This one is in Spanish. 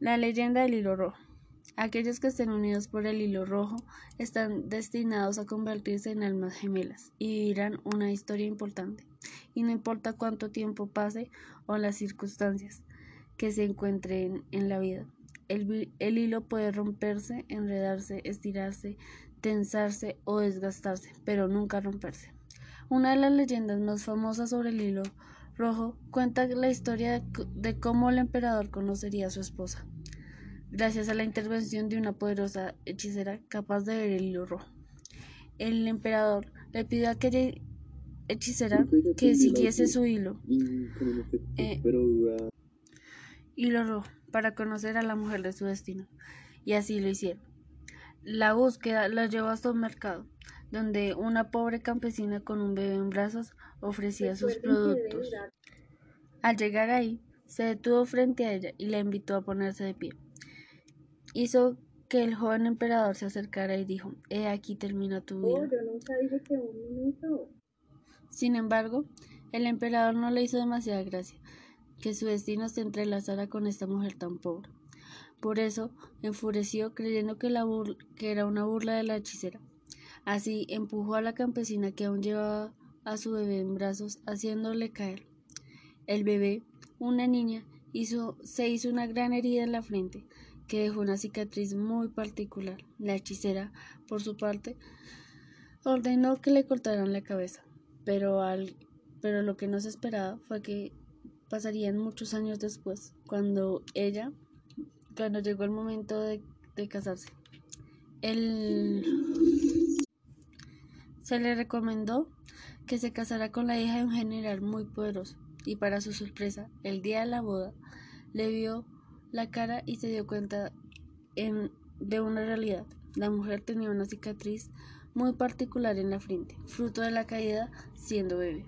La leyenda del hilo rojo. Aquellos que estén unidos por el hilo rojo están destinados a convertirse en almas gemelas y vivirán una historia importante. Y no importa cuánto tiempo pase o las circunstancias que se encuentren en la vida. El, el hilo puede romperse, enredarse, estirarse, tensarse o desgastarse, pero nunca romperse. Una de las leyendas más famosas sobre el hilo rojo cuenta la historia de cómo el emperador conocería a su esposa, gracias a la intervención de una poderosa hechicera capaz de ver el hilo rojo. El emperador le pidió a aquella hechicera que siguiese su hilo, eh, hilo rojo, para conocer a la mujer de su destino, y así lo hicieron. La búsqueda la llevó hasta un mercado, donde una pobre campesina con un bebé en brazos ofrecía sus productos. Al llegar ahí, se detuvo frente a ella y la invitó a ponerse de pie. Hizo que el joven emperador se acercara y dijo, He aquí termina tu vida. Oh, Sin embargo, el emperador no le hizo demasiada gracia que su destino se entrelazara con esta mujer tan pobre. Por eso, enfureció creyendo que, la que era una burla de la hechicera. Así empujó a la campesina que aún llevaba a su bebé en brazos, haciéndole caer. El bebé, una niña, hizo, se hizo una gran herida en la frente, que dejó una cicatriz muy particular. La hechicera, por su parte, ordenó que le cortaran la cabeza, pero, al, pero lo que no se esperaba fue que pasarían muchos años después, cuando ella, cuando llegó el momento de, de casarse. El se le recomendó que se casara con la hija de un general muy poderoso, y para su sorpresa, el día de la boda, le vio la cara y se dio cuenta de una realidad. La mujer tenía una cicatriz muy particular en la frente, fruto de la caída siendo bebé.